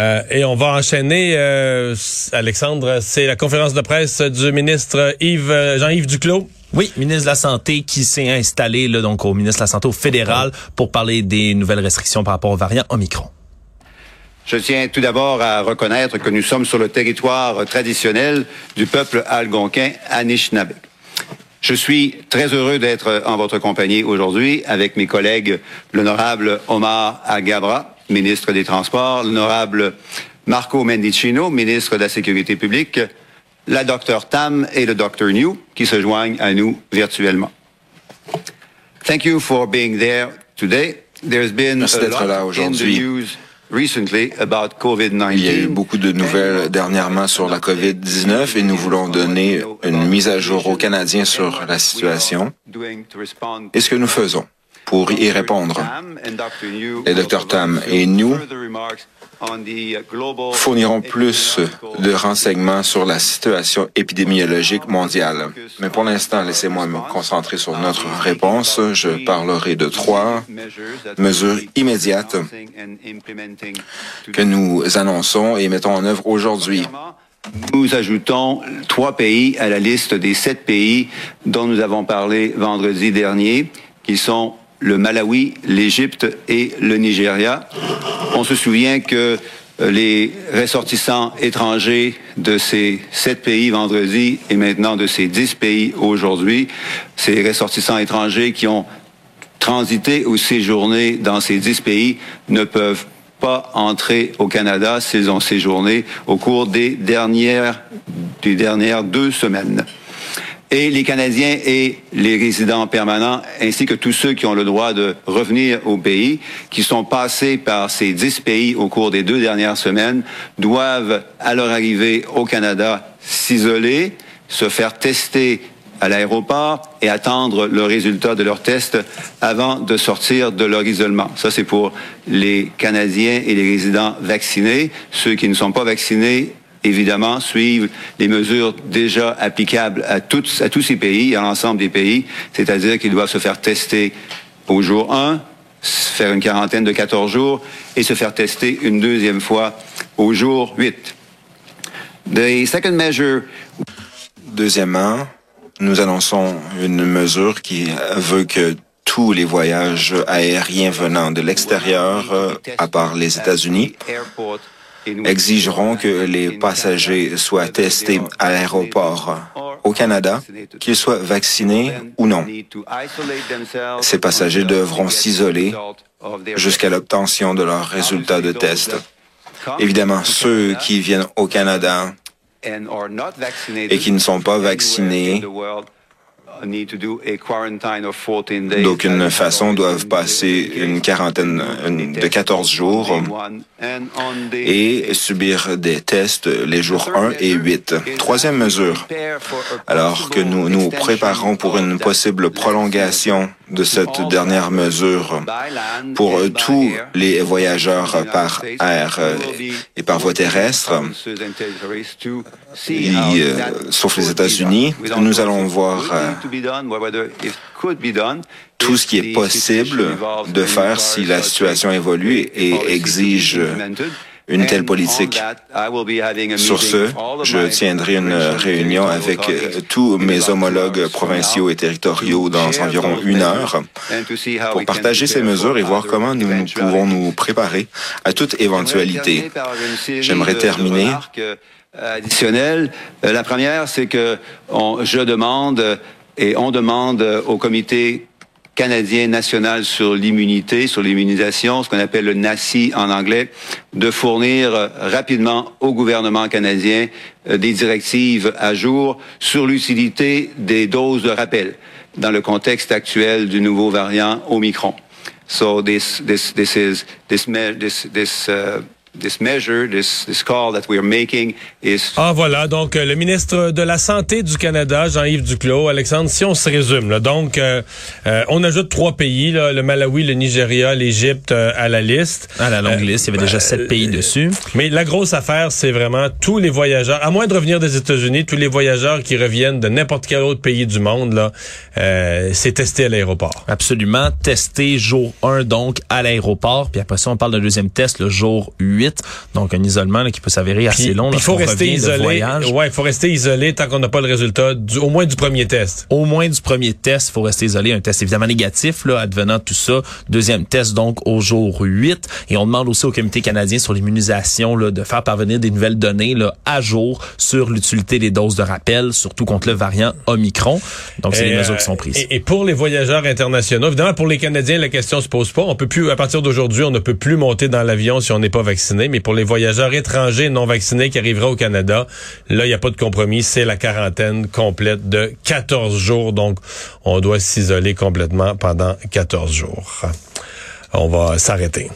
Euh, et on va enchaîner, euh, Alexandre, c'est la conférence de presse du ministre Yves Jean-Yves Duclos. Oui, ministre de la Santé qui s'est installé là, donc au ministre de la Santé au fédéral pour parler des nouvelles restrictions par rapport au variant Omicron. Je tiens tout d'abord à reconnaître que nous sommes sur le territoire traditionnel du peuple algonquin Anishinaabe. Je suis très heureux d'être en votre compagnie aujourd'hui avec mes collègues l'honorable Omar Agabra, ministre des Transports, l'honorable Marco Mendicino, ministre de la Sécurité publique, la docteur Tam et le docteur New qui se joignent à nous virtuellement. Thank you for being there today. There's been Merci d'être là aujourd'hui. Il y a eu beaucoup de nouvelles dernièrement sur la COVID-19 et nous voulons donner une mise à jour aux Canadiens sur la situation et ce que nous faisons? Pour y répondre. Les Dr Tam et nous fourniront plus de renseignements sur la situation épidémiologique mondiale. Mais pour l'instant, laissez-moi me concentrer sur notre réponse. Je parlerai de trois mesures immédiates que nous annonçons et mettons en œuvre aujourd'hui. Nous ajoutons trois pays à la liste des sept pays dont nous avons parlé vendredi dernier, qui sont le Malawi, l'Égypte et le Nigeria. On se souvient que euh, les ressortissants étrangers de ces sept pays vendredi et maintenant de ces dix pays aujourd'hui, ces ressortissants étrangers qui ont transité ou séjourné dans ces dix pays ne peuvent pas entrer au Canada s'ils ont séjourné au cours des dernières, des dernières deux semaines et les Canadiens et les résidents permanents, ainsi que tous ceux qui ont le droit de revenir au pays, qui sont passés par ces dix pays au cours des deux dernières semaines, doivent, à leur arrivée au Canada, s'isoler, se faire tester à l'aéroport et attendre le résultat de leur test avant de sortir de leur isolement. Ça, c'est pour les Canadiens et les résidents vaccinés. Ceux qui ne sont pas vaccinés évidemment, suivent les mesures déjà applicables à, tous, ces pays, à l'ensemble des pays, c'est-à-dire qu'ils doivent se faire tester au jour 1, faire une quarantaine de 14 jours et se faire tester une deuxième fois au jour 8. The second. Deuxièmement, nous annonçons une mesure qui veut que tous les voyages aériens venant de l'extérieur, à part les États-Unis, exigeront que les passagers soient testés à l'aéroport au Canada, qu'ils soient vaccinés ou non. Ces passagers devront s'isoler jusqu'à l'obtention de leurs résultats de test. Évidemment, ceux qui viennent au Canada et qui ne sont pas vaccinés D'aucune façon doivent passer une quarantaine de 14 jours et subir des tests les jours 1 et 8. Troisième mesure, alors que nous nous préparons pour une possible prolongation de cette dernière mesure pour tous les voyageurs par air et par voie terrestre, euh, sauf les États-Unis, nous allons voir euh, tout ce qui est possible de faire si la situation évolue et exige une telle politique. Sur ce, je tiendrai une réunion avec euh, tous mes homologues provinciaux et territoriaux dans environ une heure pour partager ces mesures et voir comment nous pouvons nous préparer à toute éventualité. J'aimerais terminer additionnel. Euh, la première, c'est que je demande et on demande au comité canadien national sur l'immunité, sur l'immunisation, ce qu'on appelle le NACI en anglais, de fournir rapidement au gouvernement canadien euh, des directives à jour sur l'utilité des doses de rappel dans le contexte actuel du nouveau variant Omicron. So this this this is this this uh, ah voilà, donc euh, le ministre de la Santé du Canada, Jean-Yves Duclos, Alexandre, si on se résume, là, donc euh, euh, on ajoute trois pays, là, le Malawi, le Nigeria, l'Égypte à la liste. À la longue liste, il y avait déjà sept pays dessus. Mais la grosse affaire, c'est vraiment tous les voyageurs, à moins de revenir des États-Unis, tous les voyageurs qui reviennent de n'importe quel autre pays du monde, là, c'est testé à l'aéroport. Absolument, testé jour 1 donc à l'aéroport, puis après ça on parle d'un deuxième test le jour 8 8. Donc, un isolement qui peut s'avérer assez long. Il faut rester isolé. Ouais, il faut rester isolé tant qu'on n'a pas le résultat, du, au moins du premier test. Au moins du premier test, il faut rester isolé. Un test évidemment négatif, là, advenant tout ça. Deuxième test, donc, au jour 8. Et on demande aussi au Comité canadien sur l'immunisation de faire parvenir des nouvelles données là, à jour sur l'utilité des doses de rappel, surtout contre le variant Omicron. Donc, c'est les mesures qui sont prises. Et, et, pour les voyageurs internationaux, évidemment, pour les Canadiens, la question se pose pas. On peut plus, à partir d'aujourd'hui, on ne peut plus monter dans l'avion si on n'est pas vacciné. Mais pour les voyageurs étrangers non vaccinés qui arriveraient au Canada, là, il n'y a pas de compromis. C'est la quarantaine complète de 14 jours. Donc, on doit s'isoler complètement pendant 14 jours. On va s'arrêter.